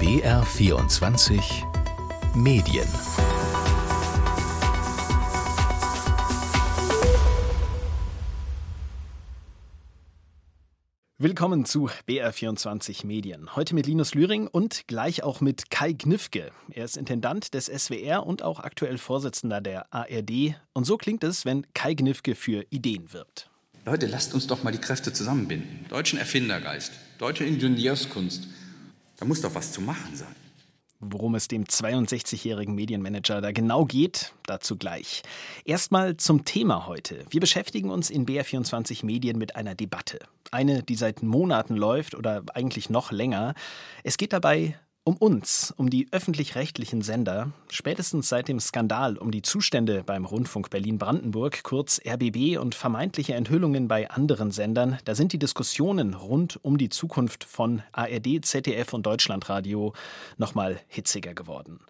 BR24 Medien Willkommen zu BR24 Medien. Heute mit Linus Lühring und gleich auch mit Kai Gnifke. Er ist Intendant des SWR und auch aktuell Vorsitzender der ARD. Und so klingt es, wenn Kai Gnifke für Ideen wirbt. Leute, lasst uns doch mal die Kräfte zusammenbinden. Deutschen Erfindergeist, deutsche Ingenieurskunst. Da muss doch was zu machen sein. Worum es dem 62-jährigen Medienmanager da genau geht, dazu gleich. Erstmal zum Thema heute. Wir beschäftigen uns in BR24 Medien mit einer Debatte. Eine, die seit Monaten läuft oder eigentlich noch länger. Es geht dabei um uns, um die öffentlich-rechtlichen Sender, spätestens seit dem Skandal um die Zustände beim Rundfunk Berlin-Brandenburg, kurz RBB und vermeintliche Enthüllungen bei anderen Sendern, da sind die Diskussionen rund um die Zukunft von ARD, ZDF und Deutschlandradio nochmal hitziger geworden.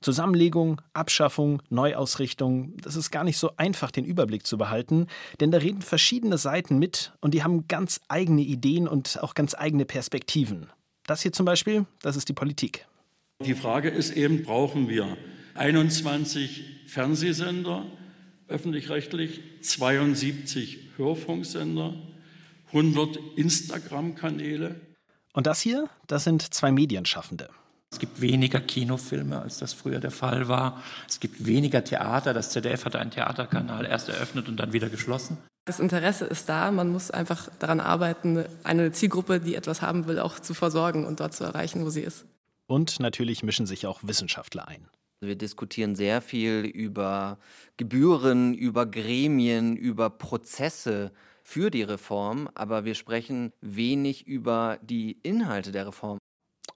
Zusammenlegung, Abschaffung, Neuausrichtung, das ist gar nicht so einfach, den Überblick zu behalten, denn da reden verschiedene Seiten mit und die haben ganz eigene Ideen und auch ganz eigene Perspektiven. Das hier zum Beispiel, das ist die Politik. Die Frage ist eben, brauchen wir 21 Fernsehsender, öffentlich-rechtlich, 72 Hörfunksender, 100 Instagram-Kanäle. Und das hier, das sind zwei Medienschaffende. Es gibt weniger Kinofilme, als das früher der Fall war. Es gibt weniger Theater. Das ZDF hat einen Theaterkanal erst eröffnet und dann wieder geschlossen. Das Interesse ist da. Man muss einfach daran arbeiten, eine Zielgruppe, die etwas haben will, auch zu versorgen und dort zu erreichen, wo sie ist. Und natürlich mischen sich auch Wissenschaftler ein. Wir diskutieren sehr viel über Gebühren, über Gremien, über Prozesse für die Reform, aber wir sprechen wenig über die Inhalte der Reform.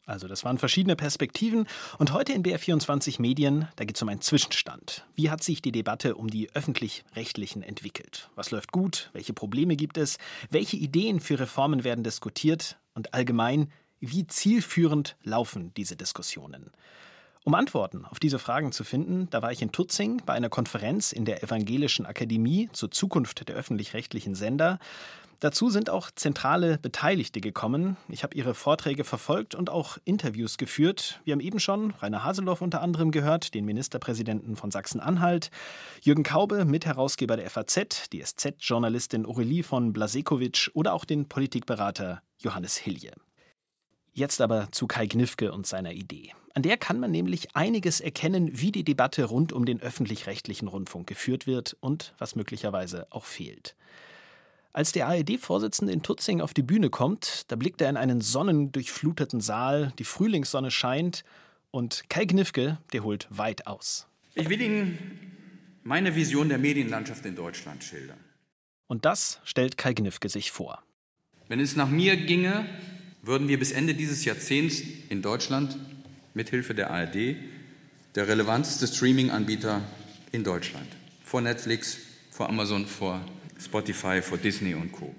Also das waren verschiedene Perspektiven und heute in BR24 Medien, da geht es um einen Zwischenstand. Wie hat sich die Debatte um die öffentlich-rechtlichen entwickelt? Was läuft gut? Welche Probleme gibt es? Welche Ideen für Reformen werden diskutiert? Und allgemein, wie zielführend laufen diese Diskussionen? Um Antworten auf diese Fragen zu finden, da war ich in Tutzing bei einer Konferenz in der Evangelischen Akademie zur Zukunft der öffentlich-rechtlichen Sender. Dazu sind auch zentrale Beteiligte gekommen. Ich habe ihre Vorträge verfolgt und auch Interviews geführt. Wir haben eben schon Rainer Haseloff unter anderem gehört, den Ministerpräsidenten von Sachsen-Anhalt, Jürgen Kaube, Mitherausgeber der FAZ, die SZ-Journalistin Aurelie von Blasekowitsch oder auch den Politikberater Johannes Hilje. Jetzt aber zu Kai Gnifke und seiner Idee. An der kann man nämlich einiges erkennen, wie die Debatte rund um den öffentlich-rechtlichen Rundfunk geführt wird und was möglicherweise auch fehlt. Als der ARD-Vorsitzende in Tutzing auf die Bühne kommt, da blickt er in einen sonnendurchfluteten Saal, die Frühlingssonne scheint und Kai Gnifke, der holt weit aus. Ich will Ihnen meine Vision der Medienlandschaft in Deutschland schildern. Und das stellt Kai Gnifke sich vor. Wenn es nach mir ginge, würden wir bis Ende dieses Jahrzehnts in Deutschland mithilfe der ARD der relevanteste Streaming-Anbieter in Deutschland. Vor Netflix, vor Amazon, vor Spotify, vor Disney und Co.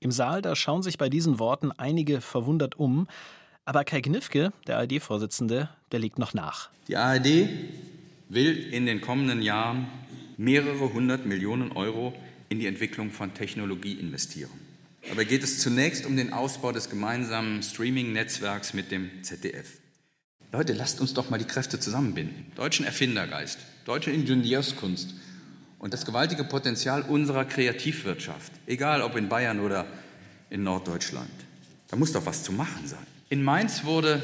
Im Saal, da schauen sich bei diesen Worten einige verwundert um. Aber Kai Gnifke, der ARD-Vorsitzende, der legt noch nach. Die ARD will in den kommenden Jahren mehrere hundert Millionen Euro in die Entwicklung von Technologie investieren. Dabei geht es zunächst um den Ausbau des gemeinsamen Streaming-Netzwerks mit dem ZDF. Leute, lasst uns doch mal die Kräfte zusammenbinden. Deutschen Erfindergeist, deutsche Ingenieurskunst und das gewaltige Potenzial unserer Kreativwirtschaft, egal ob in Bayern oder in Norddeutschland. Da muss doch was zu machen sein. In Mainz wurde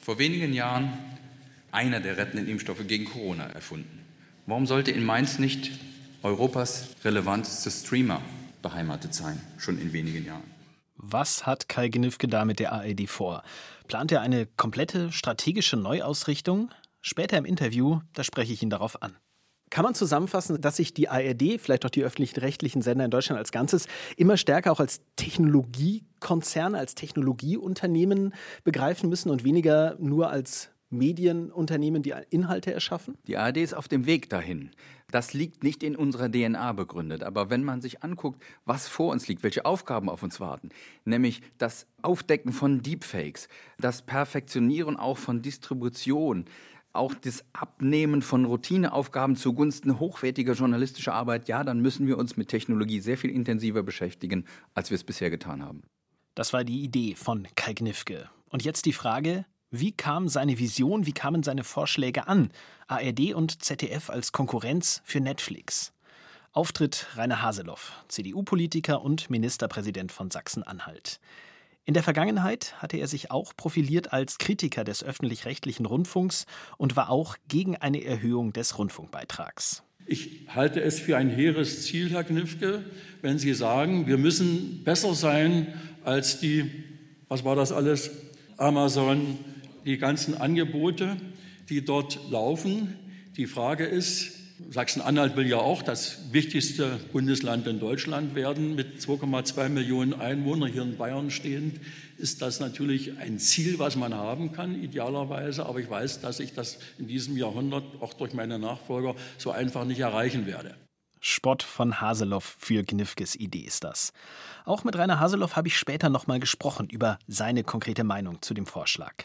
vor wenigen Jahren einer der rettenden Impfstoffe gegen Corona erfunden. Warum sollte in Mainz nicht Europas relevanteste Streamer beheimatet sein, schon in wenigen Jahren? Was hat Kai Gnifke da mit der ARD vor? Plant er eine komplette strategische Neuausrichtung? Später im Interview, da spreche ich ihn darauf an. Kann man zusammenfassen, dass sich die ARD, vielleicht auch die öffentlichen rechtlichen Sender in Deutschland als Ganzes, immer stärker auch als Technologiekonzerne, als Technologieunternehmen begreifen müssen und weniger nur als Medienunternehmen, die Inhalte erschaffen? Die ARD ist auf dem Weg dahin. Das liegt nicht in unserer DNA begründet. Aber wenn man sich anguckt, was vor uns liegt, welche Aufgaben auf uns warten, nämlich das Aufdecken von Deepfakes, das Perfektionieren auch von Distribution, auch das Abnehmen von Routineaufgaben zugunsten hochwertiger journalistischer Arbeit, ja, dann müssen wir uns mit Technologie sehr viel intensiver beschäftigen, als wir es bisher getan haben. Das war die Idee von Kai Gnifke. Und jetzt die Frage, Wie kam seine Vision, wie kamen seine Vorschläge an? ARD und ZDF als Konkurrenz für Netflix. Auftritt Rainer Haseloff, CDU-Politiker und Ministerpräsident von Sachsen-Anhalt. In der Vergangenheit hatte er sich auch profiliert als Kritiker des öffentlich-rechtlichen Rundfunks und war auch gegen eine Erhöhung des Rundfunkbeitrags. Ich halte es für ein hehres Ziel, Herr Knifke, wenn Sie sagen, wir müssen besser sein als die, was war das alles, Amazon, die ganzen Angebote, die dort laufen. Die Frage ist, Sachsen-Anhalt will ja auch das wichtigste Bundesland in Deutschland werden mit 2,2 Millionen Einwohnern hier in Bayern stehend. Ist das natürlich ein Ziel, was man haben kann, idealerweise. Aber ich weiß, dass ich das in diesem Jahrhundert auch durch meine Nachfolger so einfach nicht erreichen werde. Spott von Haseloff für Gnifkes Idee ist das. Auch mit Rainer Haseloff habe ich später nochmal gesprochen über seine konkrete Meinung zu dem Vorschlag.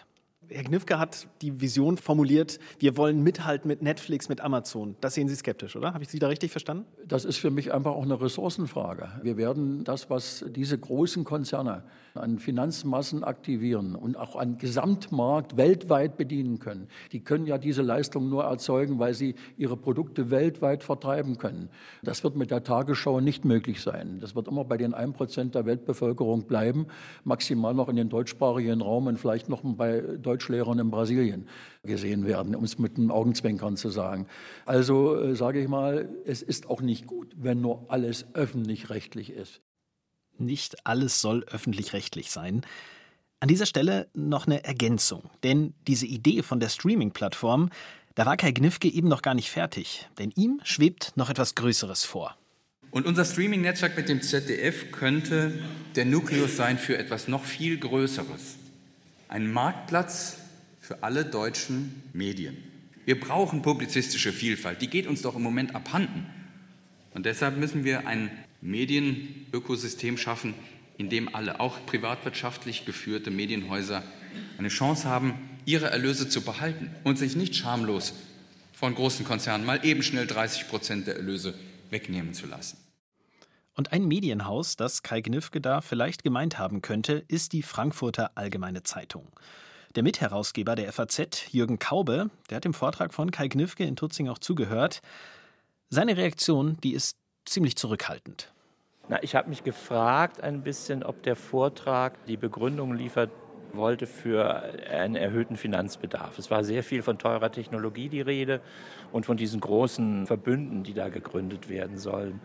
Herr Knifke hat die Vision formuliert, wir wollen mithalten mit Netflix, mit Amazon. Das sehen Sie skeptisch, oder? Habe ich Sie da richtig verstanden? Das ist für mich einfach auch eine Ressourcenfrage. Wir werden das, was diese großen Konzerne an Finanzmassen aktivieren und auch an Gesamtmarkt weltweit bedienen können, die können ja diese Leistung nur erzeugen, weil sie ihre Produkte weltweit vertreiben können. Das wird mit der Tagesschau nicht möglich sein. Das wird immer bei den 1% der Weltbevölkerung bleiben, maximal noch in den deutschsprachigen Raum und vielleicht noch bei Deutsch Deutschlehrern in Brasilien gesehen werden, um es mit einem Augenzwinkern zu sagen. Also äh, sage ich mal, es ist auch nicht gut, wenn nur alles öffentlich-rechtlich ist. Nicht alles soll öffentlich-rechtlich sein. An dieser Stelle noch eine Ergänzung, denn diese Idee von der Streaming-Plattform, da war Kai Gnifke eben noch gar nicht fertig, denn ihm schwebt noch etwas Größeres vor. Und unser Streaming-Netzwerk mit dem ZDF könnte der Nukleus sein für etwas noch viel Größeres ein Marktplatz für alle deutschen Medien. Wir brauchen publizistische Vielfalt, die geht uns doch im Moment abhanden. Und deshalb müssen wir ein Medienökosystem schaffen, in dem alle, auch privatwirtschaftlich geführte Medienhäuser, eine Chance haben, ihre Erlöse zu behalten und sich nicht schamlos von großen Konzernen mal eben schnell 30 Prozent der Erlöse wegnehmen zu lassen. Und ein Medienhaus, das Kai Gnifke da vielleicht gemeint haben könnte, ist die Frankfurter Allgemeine Zeitung. Der Mitherausgeber der FAZ, Jürgen Kaube, der hat dem Vortrag von Kai Gnifke in Tutzing auch zugehört. Seine Reaktion, die ist ziemlich zurückhaltend. Na, ich habe mich gefragt ein bisschen, ob der Vortrag die Begründung liefert wollte für einen erhöhten Finanzbedarf. Es war sehr viel von teurer Technologie die Rede und von diesen großen Verbünden, die da gegründet werden sollen.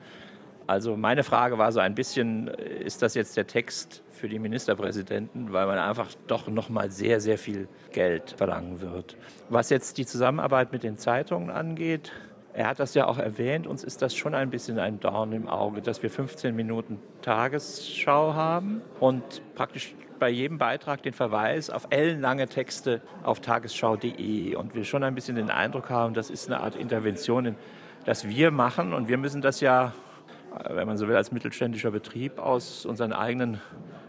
Also meine Frage war so ein bisschen, ist das jetzt der Text für die Ministerpräsidenten, weil man einfach doch noch mal sehr sehr viel Geld verlangen wird. Was jetzt die Zusammenarbeit mit den Zeitungen angeht, er hat das ja auch erwähnt, uns ist das schon ein bisschen ein Dorn im Auge, dass wir 15 Minuten Tagesschau haben und praktisch bei jedem Beitrag den Verweis auf ellenlange Texte auf tagesschau.de und wir schon ein bisschen den Eindruck haben, das ist eine Art Intervention, in das wir machen. Und wir müssen das ja wenn man so will, als mittelständischer Betrieb aus unseren eigenen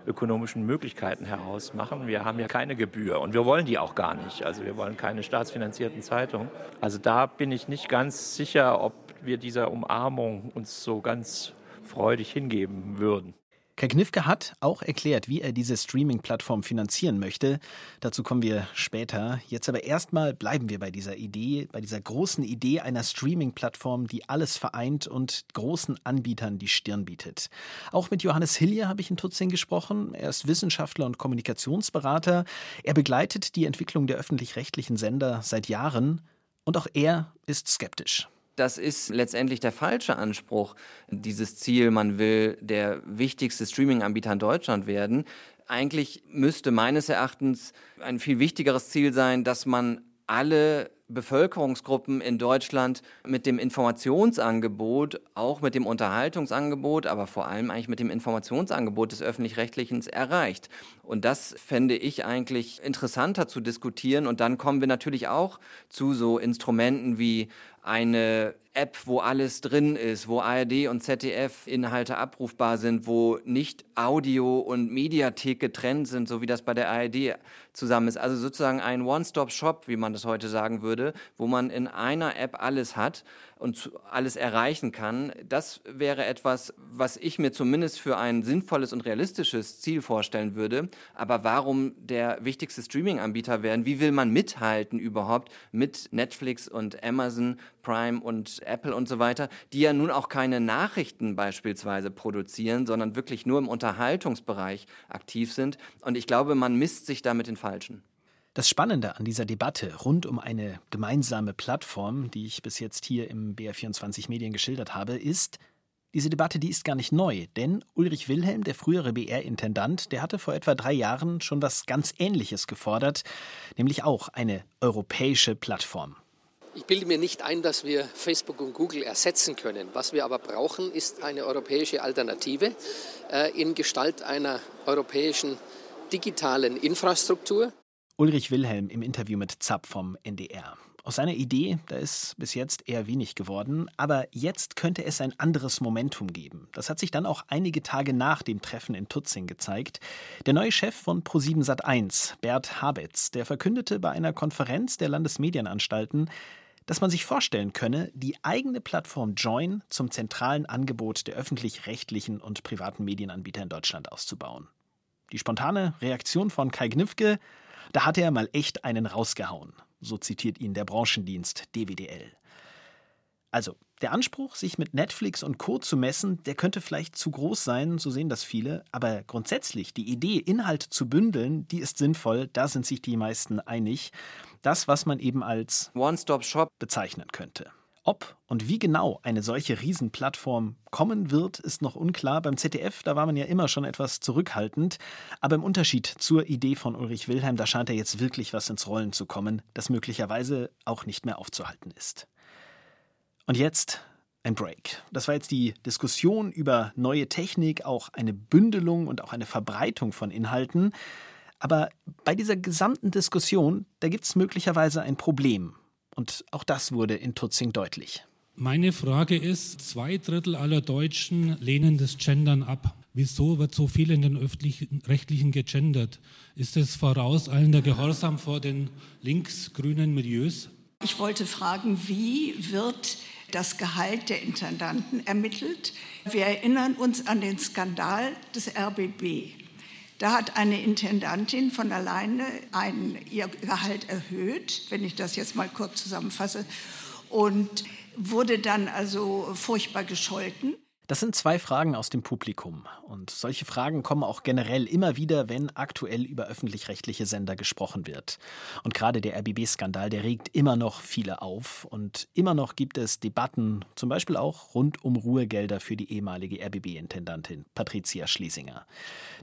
ökonomischen Möglichkeiten heraus machen. Wir haben ja keine Gebühr und wir wollen die auch gar nicht. Also wir wollen keine staatsfinanzierten Zeitungen. Also da bin ich nicht ganz sicher, ob wir dieser Umarmung uns so ganz freudig hingeben würden. Kai Knifke hat auch erklärt, wie er diese Streaming-Plattform finanzieren möchte. Dazu kommen wir später. Jetzt aber erstmal bleiben wir bei dieser Idee, bei dieser großen Idee einer Streaming-Plattform, die alles vereint und großen Anbietern die Stirn bietet. Auch mit Johannes Hillier habe ich in Tutzing gesprochen. Er ist Wissenschaftler und Kommunikationsberater. Er begleitet die Entwicklung der öffentlich-rechtlichen Sender seit Jahren und auch er ist skeptisch das ist letztendlich der falsche Anspruch, dieses Ziel, man will der wichtigste Streaming-Anbieter in Deutschland werden. Eigentlich müsste meines Erachtens ein viel wichtigeres Ziel sein, dass man alle Bevölkerungsgruppen in Deutschland mit dem Informationsangebot, auch mit dem Unterhaltungsangebot, aber vor allem eigentlich mit dem Informationsangebot des öffentlich-rechtlichen erreicht. Und das fände ich eigentlich interessanter zu diskutieren. Und dann kommen wir natürlich auch zu so Instrumenten wie eine App, wo alles drin ist, wo ARD und ZDF Inhalte abrufbar sind, wo nicht Audio und Mediathek getrennt sind, so wie das bei der ARD zusammen ist. Also sozusagen ein One-Stop-Shop, wie man das heute sagen würde wo man in einer App alles hat und alles erreichen kann. Das wäre etwas, was ich mir zumindest für ein sinnvolles und realistisches Ziel vorstellen würde. Aber warum der wichtigste Streaming-Anbieter werden? Wie will man mithalten überhaupt mit Netflix und Amazon Prime und Apple und so weiter, die ja nun auch keine Nachrichten beispielsweise produzieren, sondern wirklich nur im Unterhaltungsbereich aktiv sind. Und ich glaube, man misst sich da mit den Falschen. Das Spannende an dieser Debatte rund um eine gemeinsame Plattform, die ich bis jetzt hier im BR24 Medien geschildert habe, ist, diese Debatte, die ist gar nicht neu, denn Ulrich Wilhelm, der frühere BR-Intendant, der hatte vor etwa drei Jahren schon was ganz Ähnliches gefordert, nämlich auch eine europäische Plattform. Ich bilde mir nicht ein, dass wir Facebook und Google ersetzen können. Was wir aber brauchen, ist eine europäische Alternative äh, in Gestalt einer europäischen digitalen Infrastruktur. Ulrich Wilhelm im Interview mit Zapp vom NDR. Aus seiner Idee, da ist bis jetzt eher wenig geworden, aber jetzt könnte es ein anderes Momentum geben. Das hat sich dann auch einige Tage nach dem Treffen in Tutzing gezeigt. Der neue Chef von Pro7 Sat1, Bert Habetz, der verkündete bei einer Konferenz der Landesmedienanstalten, dass man sich vorstellen könne, die eigene Plattform Join zum zentralen Angebot der öffentlich-rechtlichen und privaten Medienanbieter in Deutschland auszubauen. Die spontane Reaktion von Kai Gnifke, da hat er mal echt einen rausgehauen. So zitiert ihn der Branchendienst DWDL. Also, der Anspruch, sich mit Netflix und Co. zu messen, der könnte vielleicht zu groß sein, so sehen das viele, aber grundsätzlich die Idee, Inhalt zu bündeln, die ist sinnvoll, da sind sich die meisten einig. Das, was man eben als One-Stop-Shop bezeichnen könnte. Ob und wie genau eine solche Riesenplattform kommen wird, ist noch unklar. Beim ZDF, da war man ja immer schon etwas zurückhaltend. Aber im Unterschied zur Idee von Ulrich Wilhelm, da scheint ja jetzt wirklich was ins Rollen zu kommen, das möglicherweise auch nicht mehr aufzuhalten ist. Und jetzt ein Break. Das war jetzt die Diskussion über neue Technik, auch eine Bündelung und auch eine Verbreitung von Inhalten. Aber bei dieser gesamten Diskussion, da gibt es möglicherweise ein Problem. Und auch das wurde in Tutzing deutlich. Meine Frage ist, zwei Drittel aller Deutschen lehnen das Gendern ab. Wieso wird so viel in den öffentlich-rechtlichen gegendert? Ist es vorauseilender Gehorsam vor den linksgrünen Milieus? Ich wollte fragen, wie wird das Gehalt der Intendanten ermittelt? Wir erinnern uns an den Skandal des RBB. Da hat eine Intendantin von alleine ein, ihr Gehalt erhöht, wenn ich das jetzt mal kurz zusammenfasse, und wurde dann also furchtbar gescholten. Das sind zwei Fragen aus dem Publikum. Und solche Fragen kommen auch generell immer wieder, wenn aktuell über öffentlich-rechtliche Sender gesprochen wird. Und gerade der RBB-Skandal, der regt immer noch viele auf. Und immer noch gibt es Debatten, zum Beispiel auch rund um Ruhegelder für die ehemalige RBB-Intendantin Patricia Schlesinger.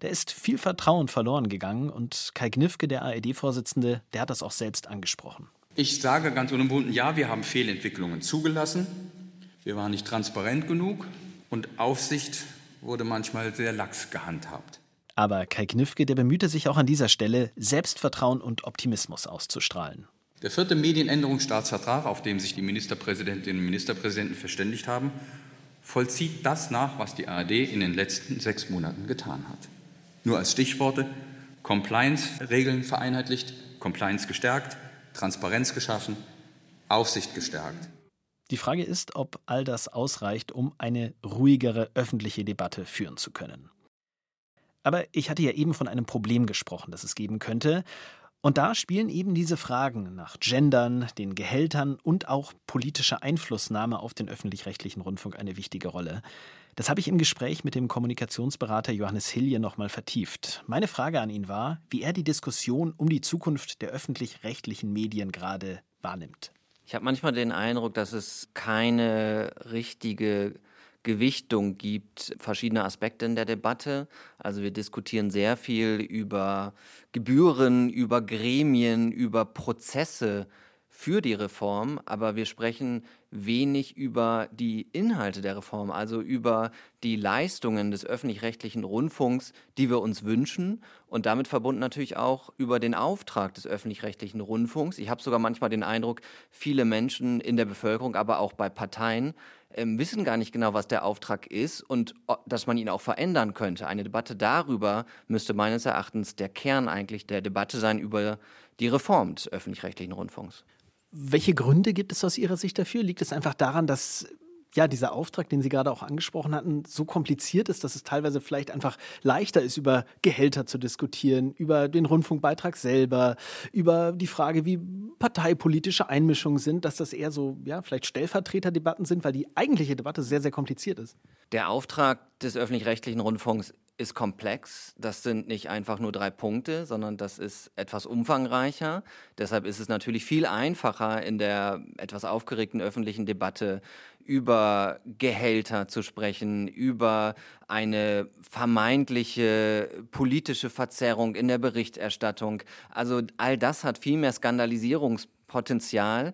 Da ist viel Vertrauen verloren gegangen und Kai Gnifke, der ARD-Vorsitzende, der hat das auch selbst angesprochen. Ich sage ganz unumwunden, ja, wir haben Fehlentwicklungen zugelassen. Wir waren nicht transparent genug und Aufsicht wurde manchmal sehr lax gehandhabt. Aber Kai Knifke, der bemühte sich auch an dieser Stelle, Selbstvertrauen und Optimismus auszustrahlen. Der vierte Medienänderungsstaatsvertrag, auf dem sich die Ministerpräsidentinnen und Ministerpräsidenten verständigt haben, vollzieht das nach, was die ARD in den letzten sechs Monaten getan hat. Nur als Stichworte Compliance-Regeln vereinheitlicht, Compliance gestärkt, Transparenz geschaffen, Aufsicht gestärkt. Die Frage ist, ob all das ausreicht, um eine ruhigere öffentliche Debatte führen zu können. Aber ich hatte ja eben von einem Problem gesprochen, das es geben könnte. Und da spielen eben diese Fragen nach Gendern, den Gehältern und auch politischer Einflussnahme auf den öffentlich-rechtlichen Rundfunk eine wichtige Rolle. Das habe ich im Gespräch mit dem Kommunikationsberater Johannes Hilje nochmal vertieft. Meine Frage an ihn war, wie er die Diskussion um die Zukunft der öffentlich-rechtlichen Medien gerade wahrnimmt. Ich habe manchmal den Eindruck, dass es keine richtige Gewichtung gibt, verschiedene Aspekte in der Debatte. Also wir diskutieren sehr viel über Gebühren, über Gremien, über Prozesse für die Reform, aber wir sprechen wenig über die Inhalte der Reform, also über die Leistungen des öffentlich-rechtlichen Rundfunks, die wir uns wünschen und damit verbunden natürlich auch über den Auftrag des öffentlich-rechtlichen Rundfunks. Ich habe sogar manchmal den Eindruck, viele Menschen in der Bevölkerung, aber auch bei Parteien ähm, wissen gar nicht genau, was der Auftrag ist und dass man ihn auch verändern könnte. Eine Debatte darüber müsste meines Erachtens der Kern eigentlich der Debatte sein über die Reform des öffentlich-rechtlichen Rundfunks. Welche Gründe gibt es aus Ihrer Sicht dafür? Liegt es einfach daran, dass ja, dieser Auftrag, den Sie gerade auch angesprochen hatten, so kompliziert ist, dass es teilweise vielleicht einfach leichter ist, über Gehälter zu diskutieren, über den Rundfunkbeitrag selber, über die Frage, wie parteipolitische Einmischungen sind, dass das eher so, ja, vielleicht Stellvertreterdebatten sind, weil die eigentliche Debatte sehr, sehr kompliziert ist. Der Auftrag des öffentlich-rechtlichen Rundfunks ist komplex. Das sind nicht einfach nur drei Punkte, sondern das ist etwas umfangreicher. Deshalb ist es natürlich viel einfacher in der etwas aufgeregten öffentlichen Debatte über Gehälter zu sprechen, über eine vermeintliche politische Verzerrung in der Berichterstattung. Also all das hat viel mehr Skandalisierungspotenzial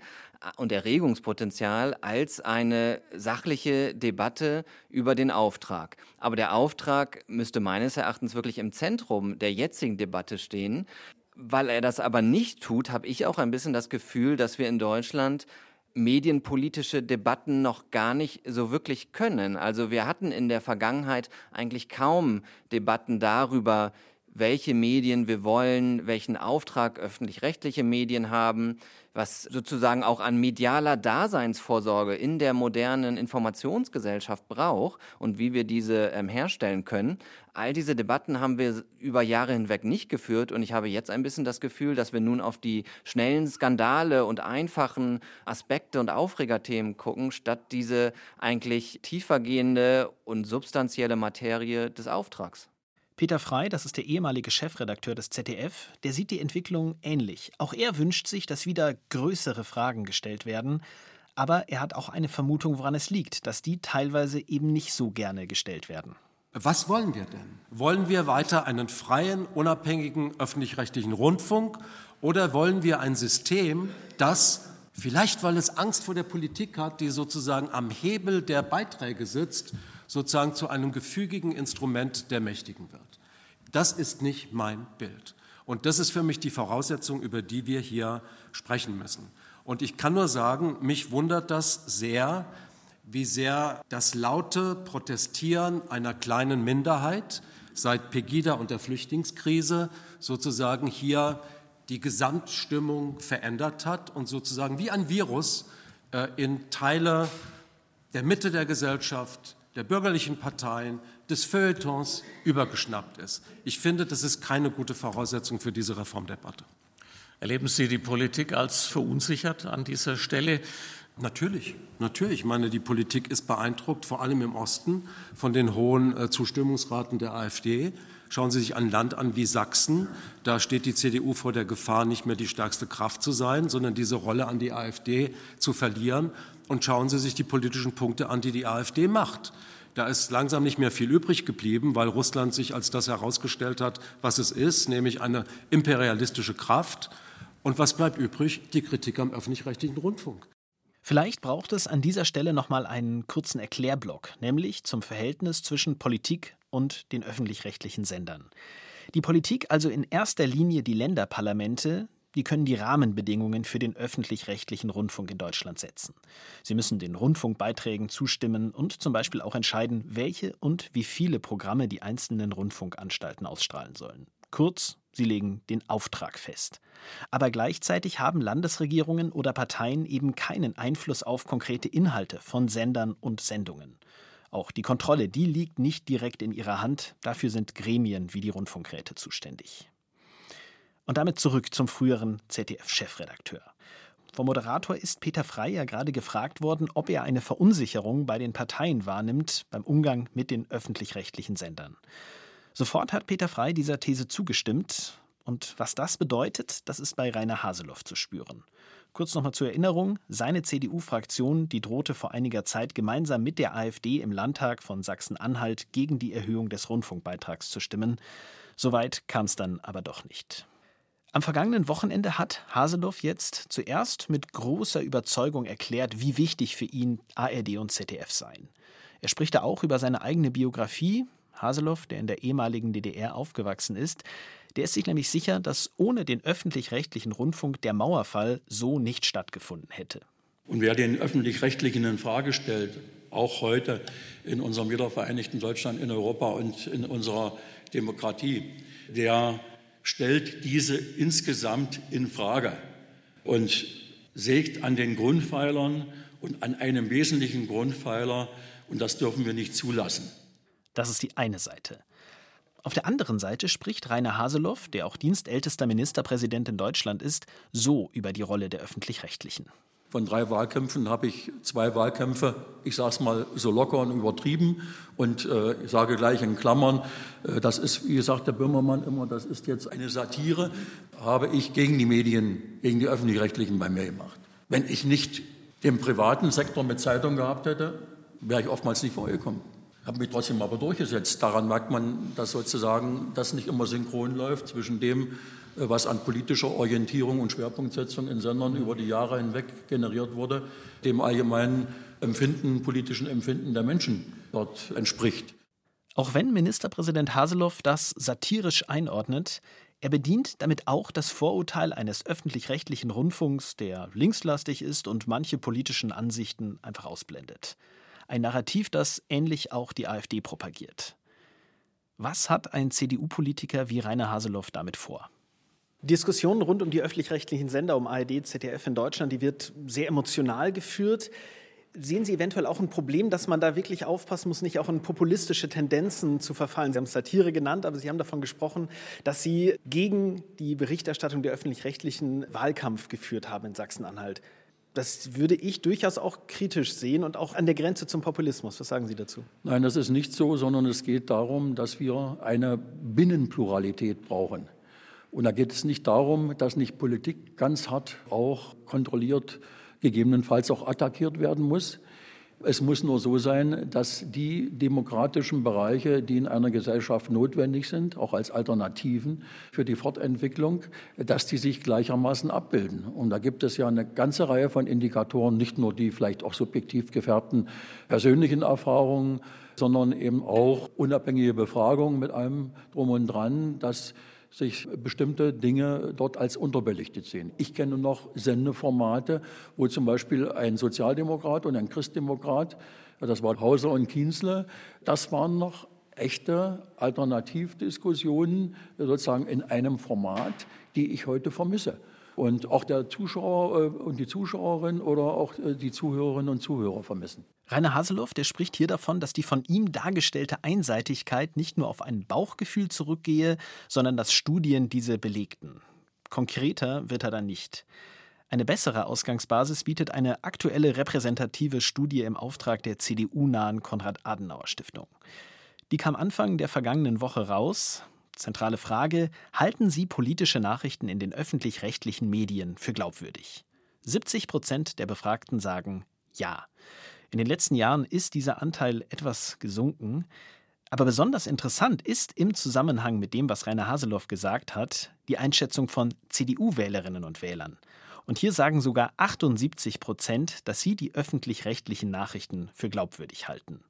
und Erregungspotenzial als eine sachliche Debatte über den Auftrag. Aber der Auftrag müsste meines Erachtens wirklich im Zentrum der jetzigen Debatte stehen. Weil er das aber nicht tut, habe ich auch ein bisschen das Gefühl, dass wir in Deutschland medienpolitische Debatten noch gar nicht so wirklich können. Also wir hatten in der Vergangenheit eigentlich kaum Debatten darüber, welche Medien wir wollen, welchen Auftrag öffentlich-rechtliche Medien haben, was sozusagen auch an medialer Daseinsvorsorge in der modernen Informationsgesellschaft braucht und wie wir diese ähm, herstellen können. All diese Debatten haben wir über Jahre hinweg nicht geführt und ich habe jetzt ein bisschen das Gefühl, dass wir nun auf die schnellen Skandale und einfachen Aspekte und Aufregerthemen gucken, statt diese eigentlich tiefergehende und substanzielle Materie des Auftrags. Peter Frei, das ist der ehemalige Chefredakteur des ZDF, der sieht die Entwicklung ähnlich. Auch er wünscht sich, dass wieder größere Fragen gestellt werden. Aber er hat auch eine Vermutung, woran es liegt, dass die teilweise eben nicht so gerne gestellt werden. Was wollen wir denn? Wollen wir weiter einen freien, unabhängigen öffentlich-rechtlichen Rundfunk oder wollen wir ein System, das vielleicht, weil es Angst vor der Politik hat, die sozusagen am Hebel der Beiträge sitzt, sozusagen zu einem gefügigen Instrument der Mächtigen wird? Das ist nicht mein Bild. Und das ist für mich die Voraussetzung, über die wir hier sprechen müssen. Und ich kann nur sagen, mich wundert das sehr, wie sehr das laute Protestieren einer kleinen Minderheit seit Pegida und der Flüchtlingskrise sozusagen hier die Gesamtstimmung verändert hat und sozusagen wie ein Virus äh, in Teile der Mitte der Gesellschaft, der bürgerlichen Parteien, des Feuilletons übergeschnappt ist. Ich finde, das ist keine gute Voraussetzung für diese Reformdebatte. Erleben Sie die Politik als verunsichert an dieser Stelle? Natürlich, natürlich. Ich meine, die Politik ist beeindruckt, vor allem im Osten, von den hohen äh, Zustimmungsraten der AfD. Schauen Sie sich ein Land an wie Sachsen. Da steht die CDU vor der Gefahr, nicht mehr die stärkste Kraft zu sein, sondern diese Rolle an die AfD zu verlieren. Und schauen Sie sich die politischen Punkte an, die die AfD macht. Da ist langsam nicht mehr viel übrig geblieben, weil Russland sich als das herausgestellt hat, was es ist, nämlich eine imperialistische Kraft. Und was bleibt übrig? Die Kritik am öffentlich-rechtlichen Rundfunk. Vielleicht braucht es an dieser Stelle nochmal einen kurzen Erklärblock, nämlich zum Verhältnis zwischen Politik und den öffentlich-rechtlichen Sendern. Die Politik also in erster Linie die Länderparlamente, die können die Rahmenbedingungen für den öffentlich-rechtlichen Rundfunk in Deutschland setzen. Sie müssen den Rundfunkbeiträgen zustimmen und zum Beispiel auch entscheiden, welche und wie viele Programme die einzelnen Rundfunkanstalten ausstrahlen sollen. Kurz, sie legen den Auftrag fest. Aber gleichzeitig haben Landesregierungen oder Parteien eben keinen Einfluss auf konkrete Inhalte von Sendern und Sendungen. Auch die Kontrolle, die liegt nicht direkt in ihrer Hand, dafür sind Gremien wie die Rundfunkräte zuständig. Und damit zurück zum früheren ZDF-Chefredakteur. Vom Moderator ist Peter Frey ja gerade gefragt worden, ob er eine Verunsicherung bei den Parteien wahrnimmt beim Umgang mit den öffentlich-rechtlichen Sendern. Sofort hat Peter Frey dieser These zugestimmt. Und was das bedeutet, das ist bei Rainer Haseloff zu spüren. Kurz nochmal zur Erinnerung, seine CDU-Fraktion, die drohte vor einiger Zeit gemeinsam mit der AfD im Landtag von Sachsen-Anhalt gegen die Erhöhung des Rundfunkbeitrags zu stimmen. Soweit kam es dann aber doch nicht. Am vergangenen Wochenende hat Haseloff jetzt zuerst mit großer Überzeugung erklärt, wie wichtig für ihn ARD und ZDF seien. Er spricht da auch über seine eigene Biografie. Haseloff, der in der ehemaligen DDR aufgewachsen ist, der ist sich nämlich sicher, dass ohne den öffentlich-rechtlichen Rundfunk der Mauerfall so nicht stattgefunden hätte. Und wer den öffentlich-rechtlichen in Frage stellt, auch heute in unserem wiedervereinigten Deutschland, in Europa und in unserer Demokratie, der stellt diese insgesamt in Frage. Und sägt an den Grundpfeilern und an einem wesentlichen Grundpfeiler und das dürfen wir nicht zulassen. Das ist die eine Seite. Auf der anderen Seite spricht Rainer Haseloff, der auch dienstältester Ministerpräsident in Deutschland ist, so über die Rolle der öffentlich-rechtlichen. Von drei Wahlkämpfen habe ich zwei Wahlkämpfe, ich sage es mal so locker und übertrieben und äh, ich sage gleich in Klammern, äh, das ist, wie gesagt, der Böhmermann immer, das ist jetzt eine Satire, habe ich gegen die Medien, gegen die öffentlich-rechtlichen bei mir gemacht. Wenn ich nicht den privaten Sektor mit Zeitung gehabt hätte, wäre ich oftmals nicht vorgekommen. Habe mich trotzdem aber durchgesetzt. Daran merkt man, dass sozusagen das nicht immer synchron läuft zwischen dem, was an politischer Orientierung und Schwerpunktsetzung in Sendern über die Jahre hinweg generiert wurde, dem allgemeinen Empfinden, politischen Empfinden der Menschen dort entspricht. Auch wenn Ministerpräsident Haseloff das satirisch einordnet, er bedient damit auch das Vorurteil eines öffentlich-rechtlichen Rundfunks, der linkslastig ist und manche politischen Ansichten einfach ausblendet. Ein Narrativ, das ähnlich auch die AfD propagiert. Was hat ein CDU-Politiker wie Rainer Haseloff damit vor? Diskussionen rund um die öffentlich-rechtlichen Sender, um ARD, ZDF in Deutschland, die wird sehr emotional geführt. Sehen Sie eventuell auch ein Problem, dass man da wirklich aufpassen muss, nicht auch in populistische Tendenzen zu verfallen? Sie haben Satire genannt, aber Sie haben davon gesprochen, dass Sie gegen die Berichterstattung der öffentlich-rechtlichen Wahlkampf geführt haben in Sachsen-Anhalt. Das würde ich durchaus auch kritisch sehen und auch an der Grenze zum Populismus. Was sagen Sie dazu? Nein, das ist nicht so, sondern es geht darum, dass wir eine Binnenpluralität brauchen. Und da geht es nicht darum, dass nicht Politik ganz hart auch kontrolliert, gegebenenfalls auch attackiert werden muss, es muss nur so sein, dass die demokratischen Bereiche, die in einer Gesellschaft notwendig sind, auch als Alternativen für die Fortentwicklung, dass die sich gleichermaßen abbilden. Und da gibt es ja eine ganze Reihe von Indikatoren, nicht nur die vielleicht auch subjektiv gefärbten persönlichen Erfahrungen, sondern eben auch unabhängige Befragungen mit allem drum und dran, dass sich bestimmte Dinge dort als unterbelichtet sehen. Ich kenne noch Sendeformate, wo zum Beispiel ein Sozialdemokrat und ein Christdemokrat, das war Hauser und Kienzle, das waren noch echte Alternativdiskussionen sozusagen in einem Format, die ich heute vermisse. Und auch der Zuschauer äh, und die Zuschauerin oder auch äh, die Zuhörerinnen und Zuhörer vermissen. Rainer Haseloff, der spricht hier davon, dass die von ihm dargestellte Einseitigkeit nicht nur auf ein Bauchgefühl zurückgehe, sondern dass Studien diese belegten. Konkreter wird er dann nicht. Eine bessere Ausgangsbasis bietet eine aktuelle repräsentative Studie im Auftrag der CDU-nahen Konrad-Adenauer-Stiftung. Die kam Anfang der vergangenen Woche raus. Zentrale Frage: Halten Sie politische Nachrichten in den öffentlich-rechtlichen Medien für glaubwürdig? 70 Prozent der Befragten sagen Ja. In den letzten Jahren ist dieser Anteil etwas gesunken. Aber besonders interessant ist im Zusammenhang mit dem, was Rainer Haseloff gesagt hat, die Einschätzung von CDU-Wählerinnen und Wählern. Und hier sagen sogar 78 Prozent, dass sie die öffentlich-rechtlichen Nachrichten für glaubwürdig halten.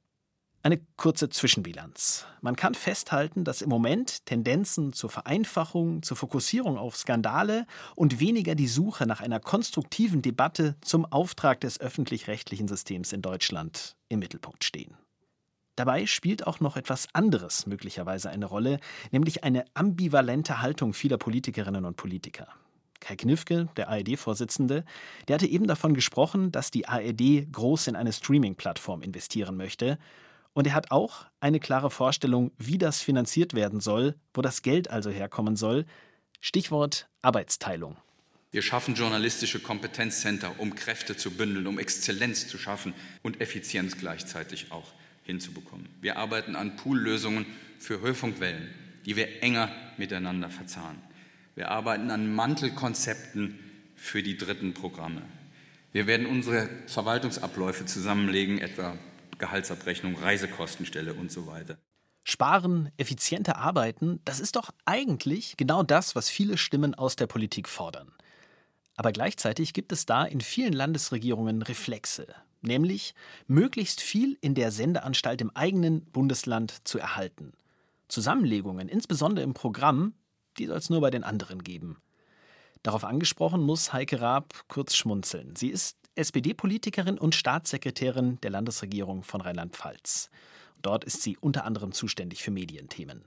Eine kurze Zwischenbilanz. Man kann festhalten, dass im Moment Tendenzen zur Vereinfachung, zur Fokussierung auf Skandale und weniger die Suche nach einer konstruktiven Debatte zum Auftrag des öffentlich-rechtlichen Systems in Deutschland im Mittelpunkt stehen. Dabei spielt auch noch etwas anderes möglicherweise eine Rolle, nämlich eine ambivalente Haltung vieler Politikerinnen und Politiker. Kai Knifke, der ARD-Vorsitzende, der hatte eben davon gesprochen, dass die ARD groß in eine Streaming-Plattform investieren möchte und er hat auch eine klare Vorstellung, wie das finanziert werden soll, wo das Geld also herkommen soll. Stichwort Arbeitsteilung. Wir schaffen journalistische Kompetenzcenter, um Kräfte zu bündeln, um Exzellenz zu schaffen und Effizienz gleichzeitig auch hinzubekommen. Wir arbeiten an Poollösungen für Hörfunkwellen, die wir enger miteinander verzahnen. Wir arbeiten an Mantelkonzepten für die dritten Programme. Wir werden unsere Verwaltungsabläufe zusammenlegen, etwa Gehaltsabrechnung, Reisekostenstelle und so weiter. Sparen, effizienter arbeiten, das ist doch eigentlich genau das, was viele Stimmen aus der Politik fordern. Aber gleichzeitig gibt es da in vielen Landesregierungen Reflexe, nämlich möglichst viel in der Sendeanstalt im eigenen Bundesland zu erhalten. Zusammenlegungen, insbesondere im Programm, die soll es nur bei den anderen geben. Darauf angesprochen muss Heike Raab kurz schmunzeln. Sie ist SPD-Politikerin und Staatssekretärin der Landesregierung von Rheinland-Pfalz. Dort ist sie unter anderem zuständig für Medienthemen.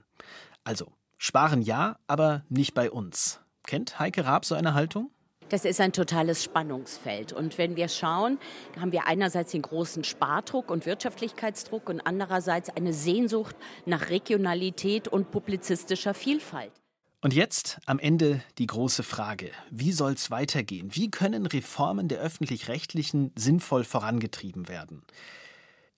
Also, sparen ja, aber nicht bei uns. Kennt Heike Raab so eine Haltung? Das ist ein totales Spannungsfeld. Und wenn wir schauen, haben wir einerseits den großen Spardruck und Wirtschaftlichkeitsdruck und andererseits eine Sehnsucht nach Regionalität und publizistischer Vielfalt. Und jetzt am Ende die große Frage. Wie soll es weitergehen? Wie können Reformen der öffentlich-rechtlichen sinnvoll vorangetrieben werden?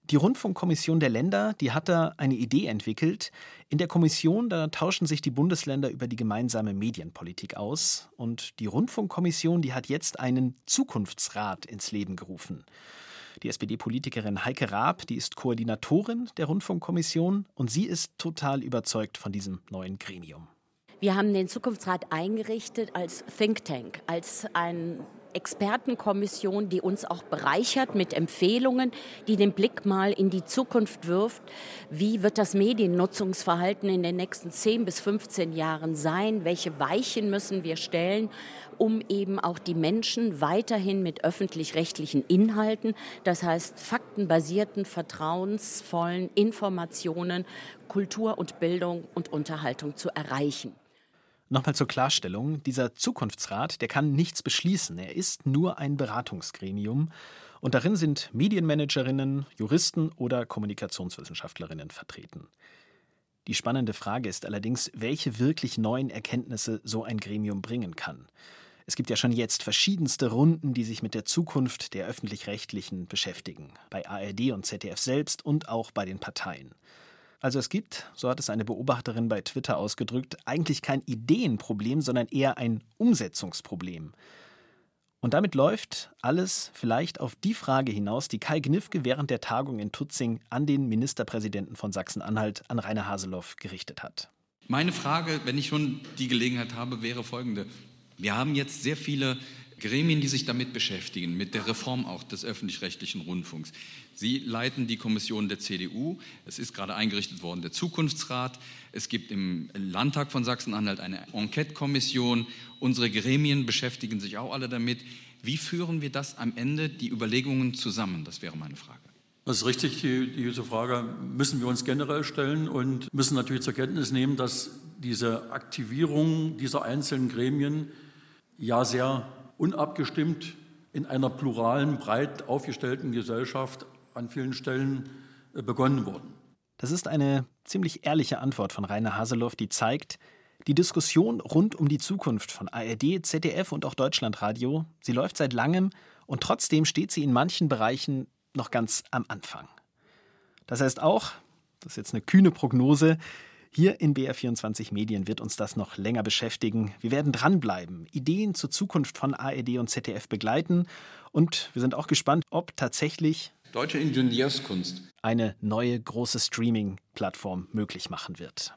Die Rundfunkkommission der Länder, die hat da eine Idee entwickelt. In der Kommission, da tauschen sich die Bundesländer über die gemeinsame Medienpolitik aus. Und die Rundfunkkommission, die hat jetzt einen Zukunftsrat ins Leben gerufen. Die SPD-Politikerin Heike Raab, die ist Koordinatorin der Rundfunkkommission und sie ist total überzeugt von diesem neuen Gremium. Wir haben den Zukunftsrat eingerichtet als Think Tank, als ein Expertenkommission, die uns auch bereichert mit Empfehlungen, die den Blick mal in die Zukunft wirft. Wie wird das Mediennutzungsverhalten in den nächsten 10 bis 15 Jahren sein? Welche Weichen müssen wir stellen, um eben auch die Menschen weiterhin mit öffentlich-rechtlichen Inhalten, das heißt faktenbasierten, vertrauensvollen Informationen, Kultur und Bildung und Unterhaltung zu erreichen? Nochmal zur Klarstellung, dieser Zukunftsrat, der kann nichts beschließen, er ist nur ein Beratungsgremium und darin sind Medienmanagerinnen, Juristen oder Kommunikationswissenschaftlerinnen vertreten. Die spannende Frage ist allerdings, welche wirklich neuen Erkenntnisse so ein Gremium bringen kann. Es gibt ja schon jetzt verschiedenste Runden, die sich mit der Zukunft der öffentlich-rechtlichen beschäftigen, bei ARD und ZDF selbst und auch bei den Parteien. Also es gibt, so hat es eine Beobachterin bei Twitter ausgedrückt, eigentlich kein Ideenproblem, sondern eher ein Umsetzungsproblem. Und damit läuft alles vielleicht auf die Frage hinaus, die Kai Gnifke während der Tagung in Tutzing an den Ministerpräsidenten von Sachsen-Anhalt, an Rainer Haseloff, gerichtet hat. Meine Frage, wenn ich schon die Gelegenheit habe, wäre folgende. Wir haben jetzt sehr viele Gremien, die sich damit beschäftigen, mit der Reform auch des öffentlich-rechtlichen Rundfunks. Sie leiten die Kommission der CDU. Es ist gerade eingerichtet worden der Zukunftsrat. Es gibt im Landtag von Sachsen-Anhalt eine Enquete-Kommission. Unsere Gremien beschäftigen sich auch alle damit. Wie führen wir das am Ende, die Überlegungen zusammen? Das wäre meine Frage. Das ist richtig. Die, diese Frage müssen wir uns generell stellen und müssen natürlich zur Kenntnis nehmen, dass diese Aktivierung dieser einzelnen Gremien ja sehr unabgestimmt in einer pluralen, breit aufgestellten Gesellschaft an vielen Stellen äh, begonnen wurden. Das ist eine ziemlich ehrliche Antwort von Rainer Haseloff, die zeigt, die Diskussion rund um die Zukunft von ARD, ZDF und auch Deutschlandradio, sie läuft seit langem und trotzdem steht sie in manchen Bereichen noch ganz am Anfang. Das heißt auch, das ist jetzt eine kühne Prognose, hier in BR24 Medien wird uns das noch länger beschäftigen. Wir werden dranbleiben, Ideen zur Zukunft von ARD und ZDF begleiten und wir sind auch gespannt, ob tatsächlich Deutsche Ingenieurskunst eine neue große Streaming-Plattform möglich machen wird.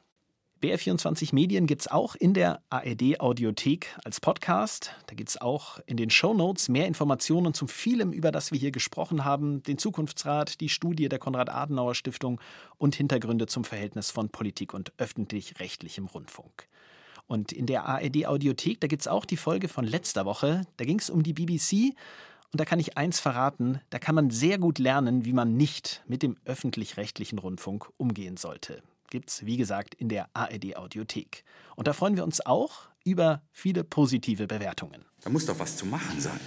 BR24 Medien gibt es auch in der ARD Audiothek als Podcast. Da gibt es auch in den Show Notes mehr Informationen zum vielem, über das wir hier gesprochen haben, den Zukunftsrat, die Studie der Konrad-Adenauer-Stiftung und Hintergründe zum Verhältnis von Politik und öffentlich-rechtlichem Rundfunk. Und in der ARD Audiothek, da gibt es auch die Folge von letzter Woche. Da ging es um die BBC. Und da kann ich eins verraten, da kann man sehr gut lernen, wie man nicht mit dem öffentlich-rechtlichen Rundfunk umgehen sollte gibt es, wie gesagt, in der ARD Audiothek. Und da freuen wir uns auch über viele positive Bewertungen. Da muss doch was zu machen sein.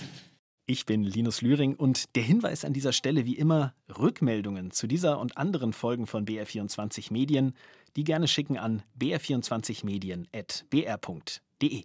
Ich bin Linus Lühring und der Hinweis an dieser Stelle wie immer Rückmeldungen zu dieser und anderen Folgen von BR24 Medien, die gerne schicken an br24medien.br.de.